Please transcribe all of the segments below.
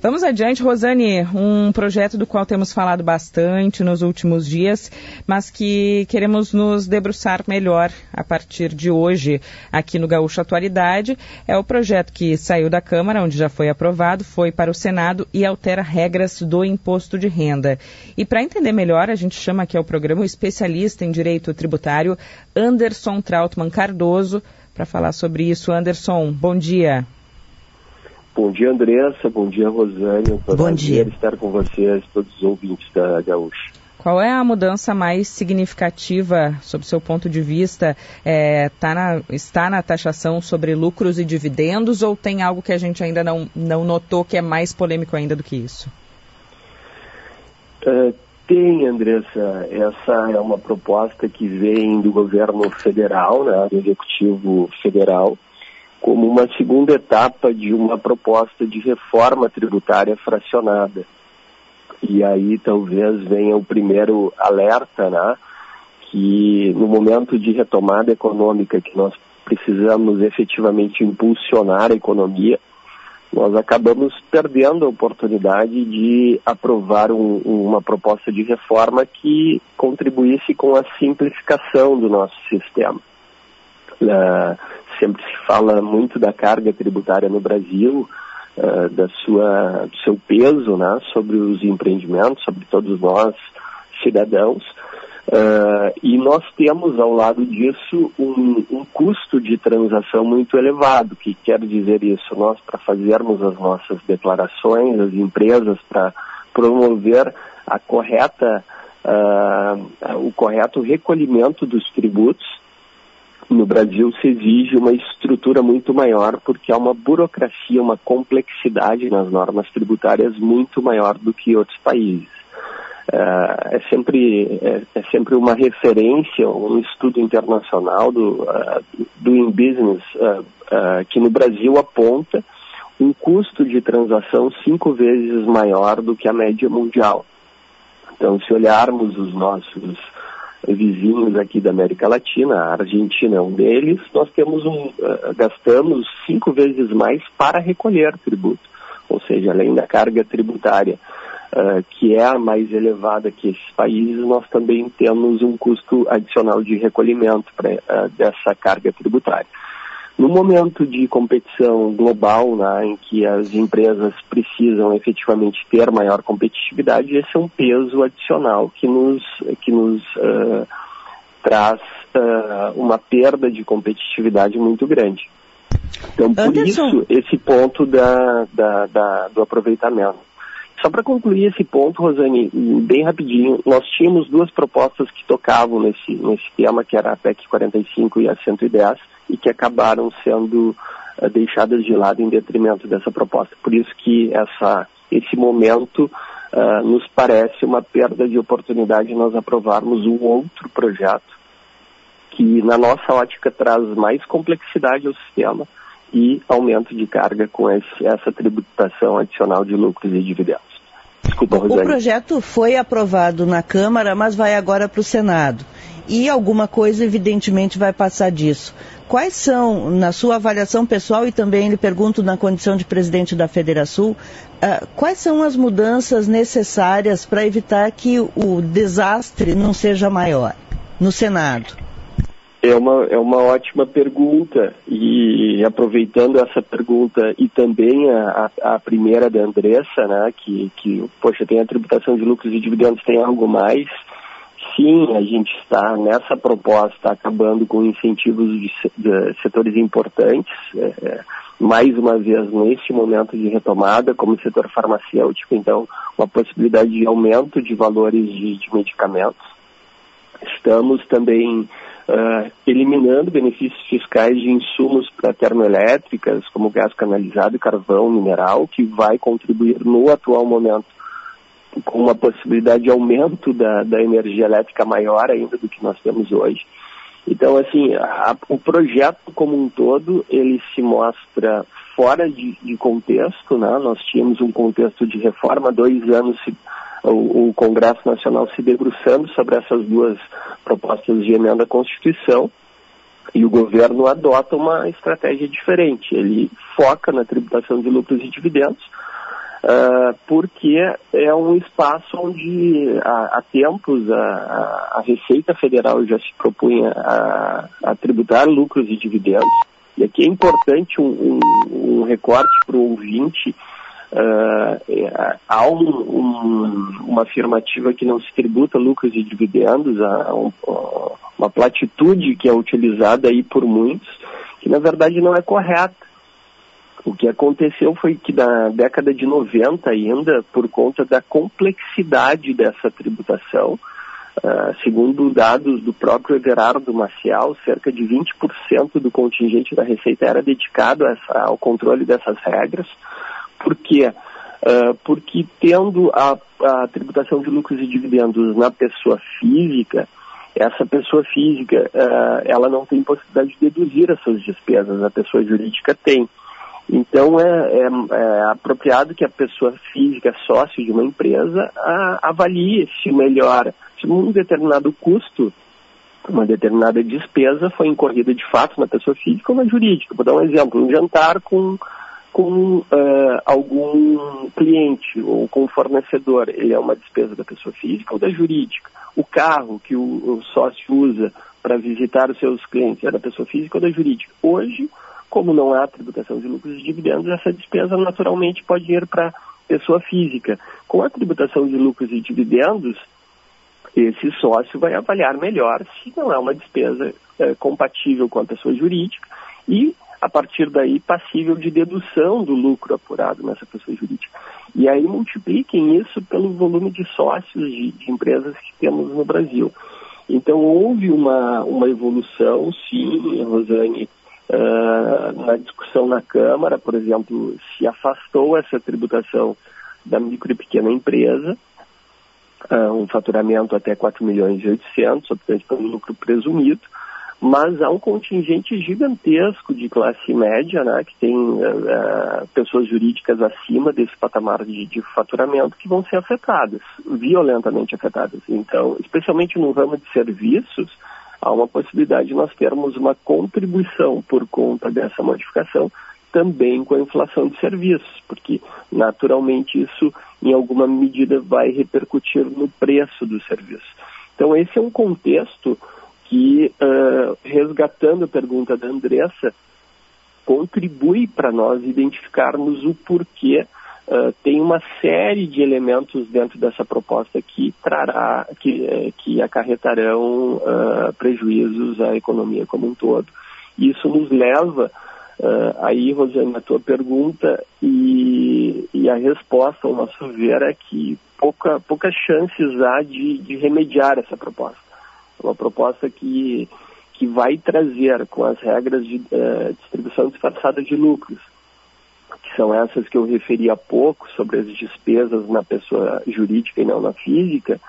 Vamos adiante, Rosane, um projeto do qual temos falado bastante nos últimos dias, mas que queremos nos debruçar melhor a partir de hoje aqui no Gaúcho Atualidade. É o projeto que saiu da Câmara, onde já foi aprovado, foi para o Senado e altera regras do imposto de renda. E para entender melhor, a gente chama aqui ao programa o especialista em direito tributário, Anderson Trautmann Cardoso, para falar sobre isso. Anderson, bom dia. Bom dia, Andressa. Bom dia, Rosane. Um Bom dia. estar com vocês, todos os ouvintes da Gaúcha. Qual é a mudança mais significativa, sob seu ponto de vista? É, tá na, está na taxação sobre lucros e dividendos ou tem algo que a gente ainda não, não notou que é mais polêmico ainda do que isso? Uh, tem, Andressa. Essa é uma proposta que vem do governo federal, né, do Executivo Federal, como uma segunda etapa de uma proposta de reforma tributária fracionada. E aí talvez venha o primeiro alerta, né, que no momento de retomada econômica que nós precisamos efetivamente impulsionar a economia, nós acabamos perdendo a oportunidade de aprovar um, uma proposta de reforma que contribuísse com a simplificação do nosso sistema. Uh, sempre se fala muito da carga tributária no Brasil, uh, da sua, do seu peso né, sobre os empreendimentos, sobre todos nós cidadãos. Uh, e nós temos ao lado disso um, um, custo de transação muito elevado. que quer dizer isso? Nós, para fazermos as nossas declarações, as empresas, para promover a correta, uh, o correto recolhimento dos tributos, no Brasil se exige uma estrutura muito maior, porque há uma burocracia, uma complexidade nas normas tributárias muito maior do que outros países. Uh, é, sempre, é, é, sempre uma referência, um estudo internacional do, uh, do In Business, uh, que no Brasil aponta um custo de transação cinco vezes maior do que a média mundial. Então, se olharmos os nossos vizinhos aqui da América Latina, a Argentina é um deles, nós temos um, uh, gastamos cinco vezes mais para recolher tributo, ou seja, além da carga tributária uh, que é a mais elevada que esses países, nós também temos um custo adicional de recolhimento pra, uh, dessa carga tributária. No momento de competição global, né, em que as empresas precisam efetivamente ter maior competitividade, esse é um peso adicional que nos, que nos uh, traz uh, uma perda de competitividade muito grande. Então, por Anderson. isso, esse ponto da, da, da, do aproveitamento. Só para concluir esse ponto, Rosane, bem rapidinho, nós tínhamos duas propostas que tocavam nesse, nesse tema, que era a PEC 45 e a 110, e que acabaram sendo uh, deixadas de lado em detrimento dessa proposta. Por isso que essa, esse momento uh, nos parece uma perda de oportunidade de nós aprovarmos um outro projeto que, na nossa ótica, traz mais complexidade ao sistema e aumento de carga com esse, essa tributação adicional de lucros e dividendos. Desculpa, Rosane. O projeto foi aprovado na Câmara, mas vai agora para o Senado. E alguma coisa, evidentemente, vai passar disso. Quais são, na sua avaliação pessoal, e também lhe pergunto na condição de presidente da Federação, uh, quais são as mudanças necessárias para evitar que o desastre não seja maior no Senado? É uma, é uma ótima pergunta e aproveitando essa pergunta e também a, a primeira da Andressa, né, que, que, poxa, tem a tributação de lucros e dividendos, tem algo mais, sim, a gente está nessa proposta acabando com incentivos de, de setores importantes, é, é, mais uma vez neste momento de retomada, como o setor farmacêutico, então uma possibilidade de aumento de valores de, de medicamentos. Estamos também uh, eliminando benefícios fiscais de insumos para termoelétricas, como gás canalizado e carvão mineral, que vai contribuir no atual momento com uma possibilidade de aumento da, da energia elétrica maior ainda do que nós temos hoje. Então, assim, a, o projeto como um todo, ele se mostra fora de, de contexto, né? Nós tínhamos um contexto de reforma, dois anos se, o, o, Congresso Nacional se debruçando sobre essas duas propostas de emenda à Constituição e o governo adota uma estratégia diferente. Ele foca na tributação de lucros e dividendos, uh, porque é um espaço onde há, há tempos a, a, Receita Federal já se propunha a, a, tributar lucros e dividendos. E aqui é importante um, um, um recorte para o ouvinte. Uh, é, há um, uma afirmativa que não se tributa lucros e dividendos, há uma platitude que é utilizada aí por muitos, que na verdade não é correta o que aconteceu foi que na década de 90 ainda, por conta da complexidade dessa tributação, uh, segundo dados do próprio Everardo Maciel, cerca de 20% do contingente da Receita era dedicado essa, ao controle dessas regras. Por quê? Uh, porque tendo a, a tributação de lucros e dividendos na pessoa física, essa pessoa física, uh, ela não tem possibilidade de deduzir as suas despesas, a pessoa jurídica tem. Então é, é, é, apropriado que a pessoa física, sócio de uma empresa, a, avalie se melhora, se um determinado custo, uma determinada despesa foi incorrida de fato na pessoa física ou na jurídica. Vou dar um exemplo, um jantar com, com uh, algum cliente ou com fornecedor, ele é uma despesa da pessoa física ou da jurídica. O carro que o, o sócio usa para visitar os seus clientes é da pessoa física ou da jurídica. Hoje, como não há tributação de lucros e dividendos, essa despesa naturalmente pode ir para pessoa física. Com a tributação de lucros e dividendos, esse sócio vai avaliar melhor se não é uma despesa é, compatível com a pessoa jurídica e, a partir daí, passível de dedução do lucro apurado nessa pessoa jurídica. E aí multipliquem isso pelo volume de sócios de, de empresas que temos no Brasil. Então, houve uma, uma evolução, sim, Rosane, Uh, na discussão na Câmara, por exemplo, se afastou essa tributação da micro e pequena empresa, uh, um faturamento até 4 milhões e 800, obtante pelo lucro presumido, mas há um contingente gigantesco de classe média, né, que tem uh, pessoas jurídicas acima desse patamar de, de, faturamento que vão ser afetadas, violentamente afetadas. Então, especialmente no ramo de serviços, há uma possibilidade de nós termos uma contribuição por conta dessa modificação também com a inflação de serviços, porque naturalmente isso em alguma medida vai repercutir no preço do serviço. Então esse é um contexto que, uh, resgatando a pergunta da Andressa, contribui para nós identificarmos o porquê Uh, tem uma série de elementos dentro dessa proposta que trará, que, eh, que acarretarão uh, prejuízos à economia como um todo. Isso nos leva uh, aí, Rosane, a tua pergunta e, e, a resposta, ao nosso ver, é que pouca, poucas chances há de, de remediar essa proposta. Uma proposta que, que vai trazer com as regras de distribuição disfarçada de lucros, que são essas que eu referi há pouco, sobre as despesas na pessoa jurídica e não na física,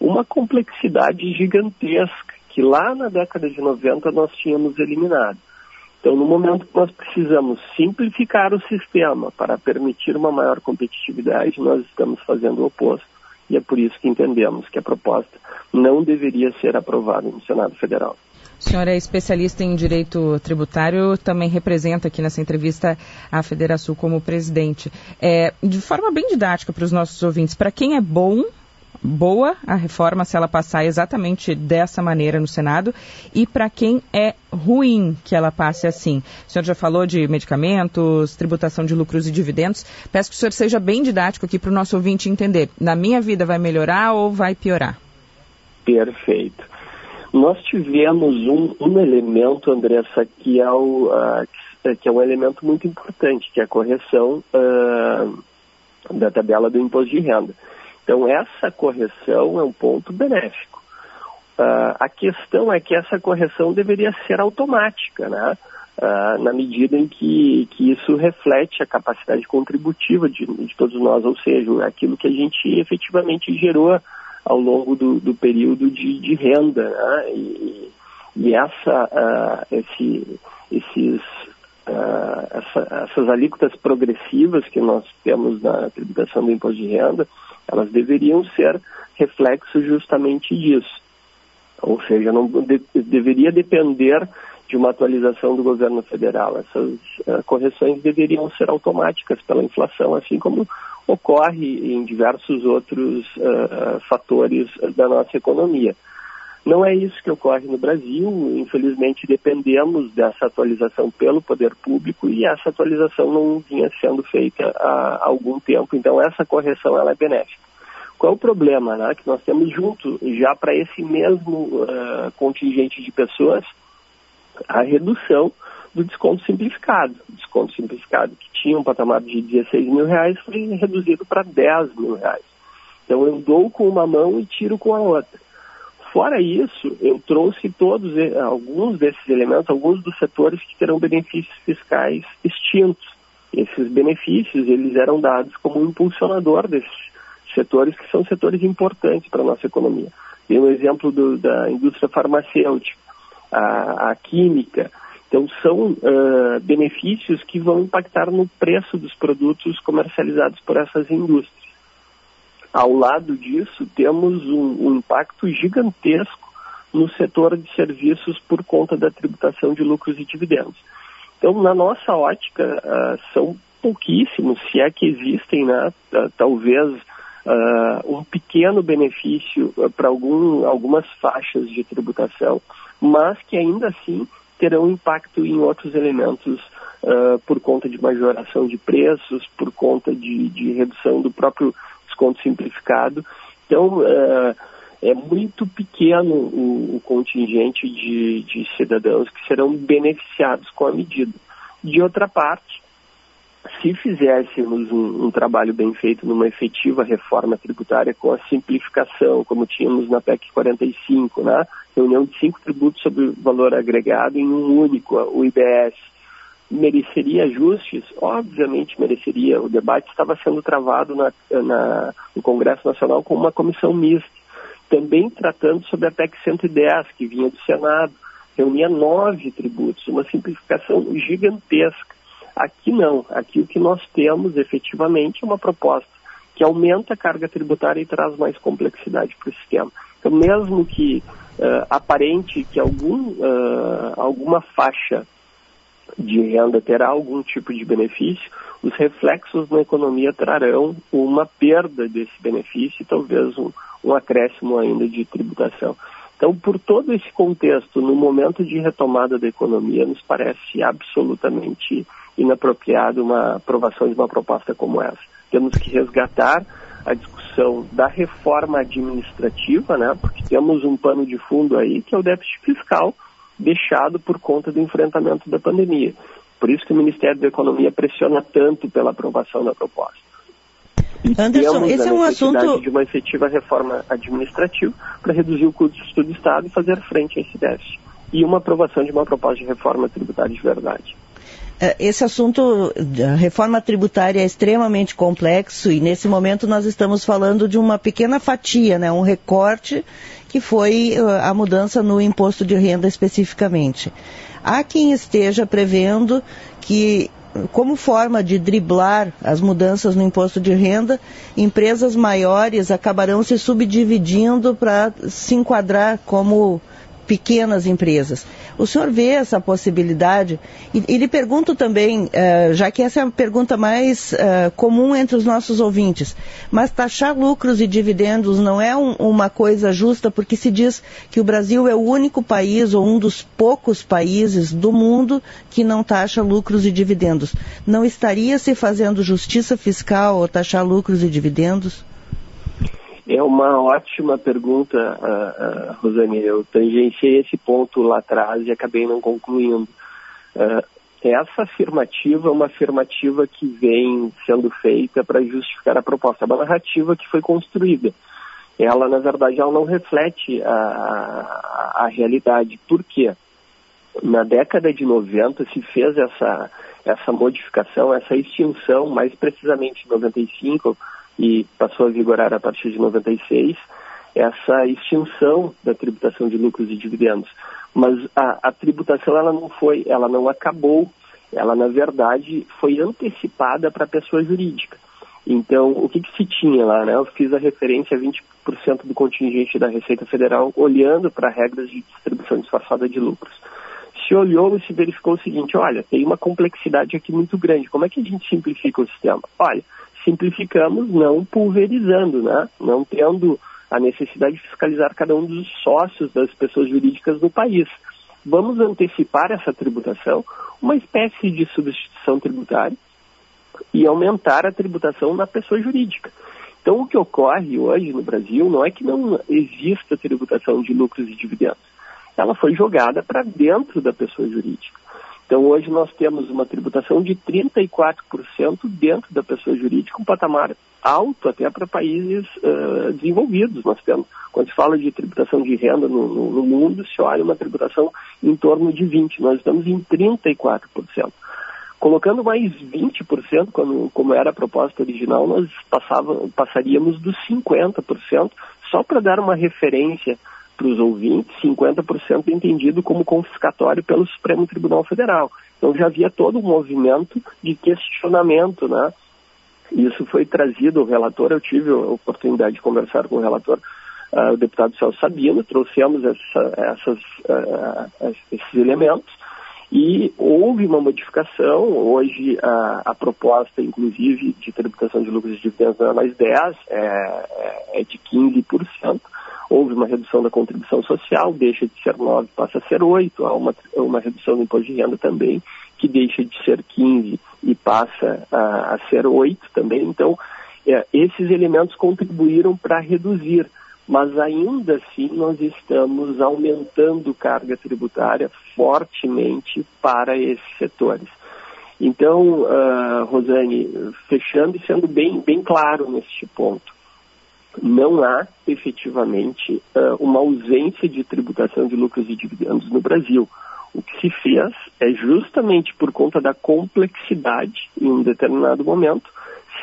uma complexidade gigantesca que lá na década de 90 nós tínhamos eliminado. Então, no momento que nós precisamos simplificar o sistema para permitir uma maior competitividade, nós estamos fazendo o oposto. E é por isso que entendemos que a proposta não deveria ser aprovada no Senado Federal. O senhor é especialista em direito tributário, também representa aqui nessa entrevista a Federação como presidente. É, de forma bem didática para os nossos ouvintes, para quem é bom, boa a reforma se ela passar exatamente dessa maneira no Senado e para quem é ruim que ela passe assim. O senhor já falou de medicamentos, tributação de lucros e dividendos. Peço que o senhor seja bem didático aqui para o nosso ouvinte entender. Na minha vida vai melhorar ou vai piorar? Perfeito. Nós tivemos um, um elemento, Andressa, que é, o, uh, que é um elemento muito importante, que é a correção uh, da tabela do imposto de renda. Então, essa correção é um ponto benéfico. Uh, a questão é que essa correção deveria ser automática, né? Uh, na medida em que, que isso reflete a capacidade contributiva de, de todos nós, ou seja, aquilo que a gente efetivamente gerou ao longo do, do período de, de renda. Né? E, e, essa, uh, esse, esses, uh, essa, essas alíquotas progressivas que nós temos na tributação do imposto de renda, elas deveriam ser reflexo justamente disso. Ou seja, não de, deveria depender de uma atualização do governo federal. Essas uh, correções deveriam ser automáticas pela inflação, assim como ocorre em diversos outros uh, fatores da nossa economia. Não é isso que ocorre no Brasil, infelizmente dependemos dessa atualização pelo poder público e essa atualização não vinha sendo feita há algum tempo, então essa correção ela é benéfica. Qual é o problema? Né? Que nós temos junto, já para esse mesmo uh, contingente de pessoas, a redução do desconto simplificado. O desconto simplificado que tinha um patamar de 16 mil reais foi reduzido para 10 mil reais. Então eu dou com uma mão e tiro com a outra. Fora isso, eu trouxe todos alguns desses elementos, alguns dos setores que terão benefícios fiscais extintos. Esses benefícios eles eram dados como um impulsionador desses setores que são setores importantes para a nossa economia. Tem o um exemplo do, da indústria farmacêutica, a, a química. Então, são uh, benefícios que vão impactar no preço dos produtos comercializados por essas indústrias. Ao lado disso, temos um, um impacto gigantesco no setor de serviços por conta da tributação de lucros e dividendos. Então, na nossa ótica, uh, são pouquíssimos, se é que existem, né, uh, talvez uh, um pequeno benefício para algum, algumas faixas de tributação, mas que ainda assim terão impacto em outros elementos por conta de majoração de preços, por conta de, de redução do próprio desconto simplificado. Então, é, é muito pequeno o, o contingente de, de cidadãos que serão beneficiados com a medida. De outra parte, se fizéssemos um, um, trabalho bem feito numa efetiva reforma tributária com a simplificação, como tínhamos na PEC 45, né? reunião de cinco tributos sobre valor agregado em um único, o IBS, mereceria ajustes? Obviamente mereceria. O debate estava sendo travado na, na, no Congresso Nacional com uma comissão mista, também tratando sobre a PEC 110, que vinha do Senado, reunia nove tributos, uma simplificação gigantesca. Aqui não, aqui o que nós temos efetivamente é uma proposta que aumenta a carga tributária e traz mais complexidade para o sistema. Então, mesmo que uh, aparente que algum, uh, alguma faixa de renda terá algum tipo de benefício, os reflexos na economia trarão uma perda desse benefício e talvez um, um acréscimo ainda de tributação. Então, por todo esse contexto, no momento de retomada da economia, nos parece absolutamente inapropriado uma aprovação de uma proposta como essa. Temos que resgatar a discussão da reforma administrativa, né, porque temos um pano de fundo aí que é o déficit fiscal, deixado por conta do enfrentamento da pandemia. Por isso que o Ministério da Economia pressiona tanto pela aprovação da proposta. Anderson, esse é um assunto de uma efetiva reforma administrativa para reduzir o custo do Estado e fazer frente a esse déficit. E uma aprovação de uma proposta de reforma tributária de verdade. É, esse assunto, a reforma tributária é extremamente complexo e nesse momento nós estamos falando de uma pequena fatia, né, um recorte que foi a mudança no imposto de renda especificamente. Há quem esteja prevendo que como forma de driblar as mudanças no imposto de renda, empresas maiores acabarão se subdividindo para se enquadrar como pequenas empresas. O senhor vê essa possibilidade? E, e lhe pergunto também, uh, já que essa é a pergunta mais uh, comum entre os nossos ouvintes, mas taxar lucros e dividendos não é um, uma coisa justa porque se diz que o Brasil é o único país ou um dos poucos países do mundo que não taxa lucros e dividendos. Não estaria se fazendo justiça fiscal ou taxar lucros e dividendos? É uma ótima pergunta, uh, uh, Rosane. Eu tangenciei esse ponto lá atrás e acabei não concluindo. Uh, essa afirmativa é uma afirmativa que vem sendo feita para justificar a proposta, é uma narrativa que foi construída. Ela, na verdade, ela não reflete a, a, a realidade. Por quê? Na década de 90 se fez essa, essa modificação, essa extinção, mais precisamente em 95, e passou a vigorar a partir de 96, essa extinção da tributação de lucros e dividendos. Mas a, a tributação ela não foi, ela não acabou, ela na verdade foi antecipada para a pessoa jurídica. Então, o que, que, se tinha lá? Né? Eu fiz a referência a 20% do contingente da Receita Federal olhando para regras de distribuição disfarçada de lucros. Se olhou e se verificou o seguinte, olha, tem uma complexidade aqui muito grande, como é que a gente simplifica o sistema? Olha, simplificamos não pulverizando, né? não tendo a necessidade de fiscalizar cada um dos sócios das pessoas jurídicas do país. Vamos antecipar essa tributação, uma espécie de substituição tributária, e aumentar a tributação na pessoa jurídica. Então, o que ocorre hoje no Brasil não é que não exista tributação de lucros e dividendos. Ela foi jogada para dentro da pessoa jurídica. Então, hoje nós temos uma tributação de 34% dentro da pessoa jurídica, um patamar alto até para países uh, desenvolvidos. Nós temos, quando se fala de tributação de renda no, no, no, mundo, se olha uma tributação em torno de 20%. Nós estamos em 34%. Colocando mais 20%, quando, como era a proposta original, nós passava, passaríamos dos 50%, só para dar uma referência para os ouvintes, 50% entendido como confiscatório pelo Supremo Tribunal Federal. Então já havia todo um movimento de questionamento, né? Isso foi trazido, o relator, eu tive a oportunidade de conversar com o relator, uh, o deputado Celso Sabino, trouxemos essa, essas, uh, esses elementos e houve uma modificação, hoje a, a, proposta, inclusive, de tributação de lucros e dividendos não é mais 10, é, é, é de 15%. Houve uma redução da contribuição social, deixa de ser 9, passa a ser 8. Há uma, uma redução do imposto de renda também, que deixa de ser 15 e passa a, a ser 8 também. Então, é, esses elementos contribuíram para reduzir mas ainda assim nós estamos aumentando carga tributária fortemente para esses setores. Então, uh, Rosane, fechando e sendo bem, bem claro neste ponto, não há efetivamente uh, uma ausência de tributação de lucros e dividendos no Brasil. O que se fez é justamente por conta da complexidade, em um determinado momento,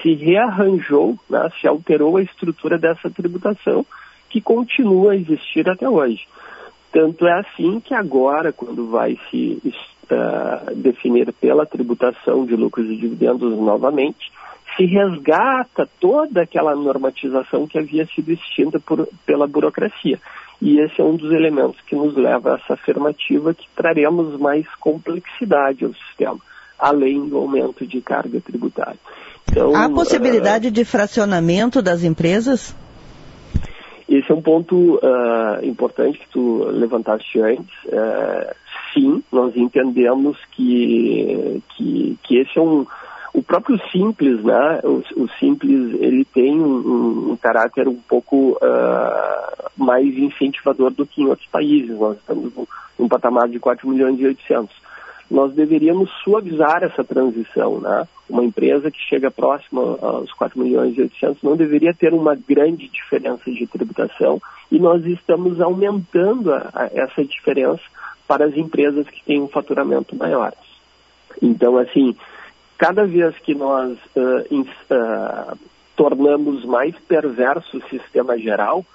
se rearranjou, né, se alterou a estrutura dessa tributação que continua a existir até hoje. Tanto é assim que agora, quando vai se uh, definir pela tributação de lucros e dividendos novamente, se resgata toda aquela normatização que havia sido extinta por, pela burocracia. E esse é um dos elementos que nos leva a essa afirmativa que traremos mais complexidade ao sistema, além do aumento de carga tributária. Então, Há possibilidade uh, de fracionamento das empresas? Esse é um ponto uh, importante que tu levantaste antes. Uh, sim, nós entendemos que, que, que esse é um, o próprio simples, né? O, o simples ele tem um, um caráter um pouco uh, mais incentivador do que em outros países. Nós estamos num patamar de 4 milhões e 800 nós deveríamos suavizar essa transição. Né? Uma empresa que chega próxima aos 4 milhões e 800 não deveria ter uma grande diferença de tributação e nós estamos aumentando a, a essa diferença para as empresas que têm um faturamento maior. Então, assim, cada vez que nós uh, in, uh, tornamos mais perverso o sistema geral,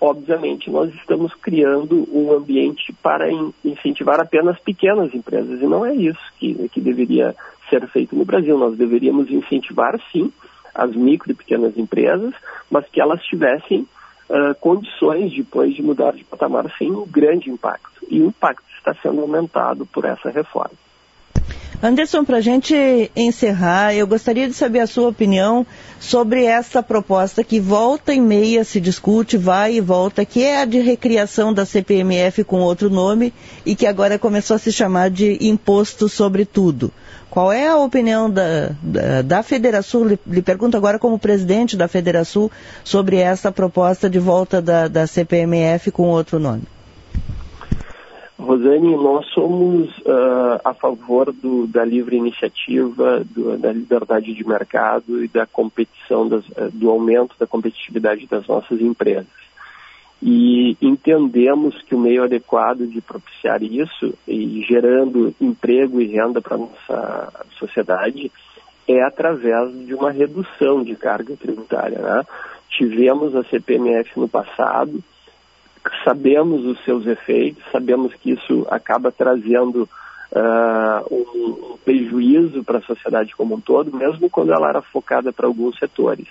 obviamente nós estamos criando um ambiente para incentivar apenas pequenas empresas e não é isso que, que deveria ser feito no Brasil. Nós deveríamos incentivar sim as micro e pequenas empresas, mas que elas tivessem uh, condições depois de mudar de patamar sem um grande impacto. E o impacto está sendo aumentado por essa reforma. Anderson, para a gente encerrar, eu gostaria de saber a sua opinião sobre essa proposta que volta e meia se discute, vai e volta, que é a de recriação da CPMF com outro nome e que agora começou a se chamar de Imposto sobre Tudo. Qual é a opinião da, da, da Federação? Lhe, lhe, pergunto agora como presidente da Federação sobre essa proposta de volta da, da CPMF com outro nome. Rosane, nós somos uh, a favor do, da livre iniciativa, do, da liberdade de mercado e da competição, das, uh, do aumento da competitividade das nossas empresas. E entendemos que o meio adequado de propiciar isso e gerando emprego e renda para a nossa sociedade é através de uma redução de carga tributária. Né? Tivemos a CPMF no passado, sabemos os seus efeitos, sabemos que isso acaba trazendo uh, um, prejuízo para a sociedade como um todo, mesmo quando ela era focada para alguns setores.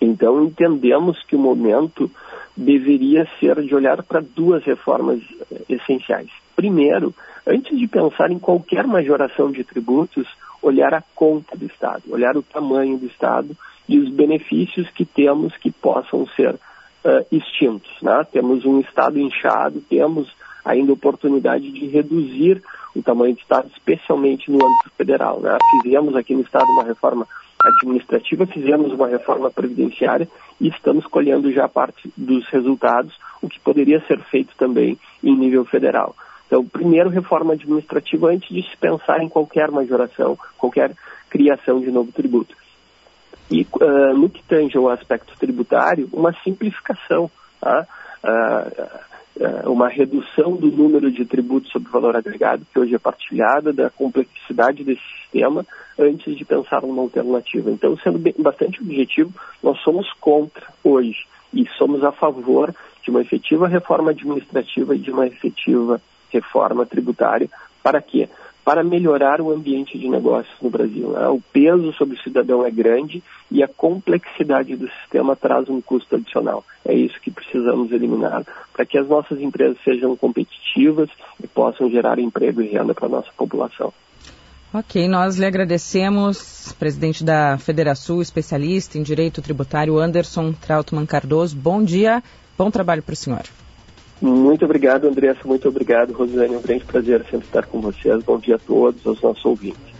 Então, entendemos que o momento deveria ser de olhar para duas reformas essenciais. Primeiro, antes de pensar em qualquer majoração de tributos, olhar a conta do Estado, olhar o tamanho do Estado e os benefícios que temos que possam ser uh, extintos. Né? Temos um Estado inchado, temos ainda oportunidade de reduzir o tamanho do Estado, especialmente no âmbito federal. Né? Fizemos aqui no Estado uma reforma administrativa, fizemos uma reforma previdenciária e estamos colhendo já parte dos resultados, o que poderia ser feito também em nível federal. Então, primeiro, reforma administrativa antes de se pensar em qualquer majoração, qualquer criação de novo tributo. E uh, no que tange ao aspecto tributário, uma simplificação, uh, uh, uma redução do número de tributos sobre valor agregado, que hoje é partilhada, da complexidade desse sistema, antes de pensar numa alternativa. Então, sendo bem, bastante objetivo, nós somos contra hoje e somos a favor de uma efetiva reforma administrativa e de uma efetiva reforma tributária. Para quê? Para melhorar o ambiente de negócios no Brasil. Né? O peso sobre o cidadão é grande e a complexidade do sistema traz um custo adicional. É isso que precisamos eliminar para que as nossas empresas sejam competitivas e possam gerar emprego e renda para a nossa população. Ok, nós lhe agradecemos, presidente da Federação, especialista em direito tributário, Anderson Trautmann Cardoso. Bom dia, bom trabalho para o senhor. Muito obrigado, Andressa. Muito obrigado, Rosane. É um grande prazer sempre estar com vocês. Bom dia a todos, aos nossos ouvintes.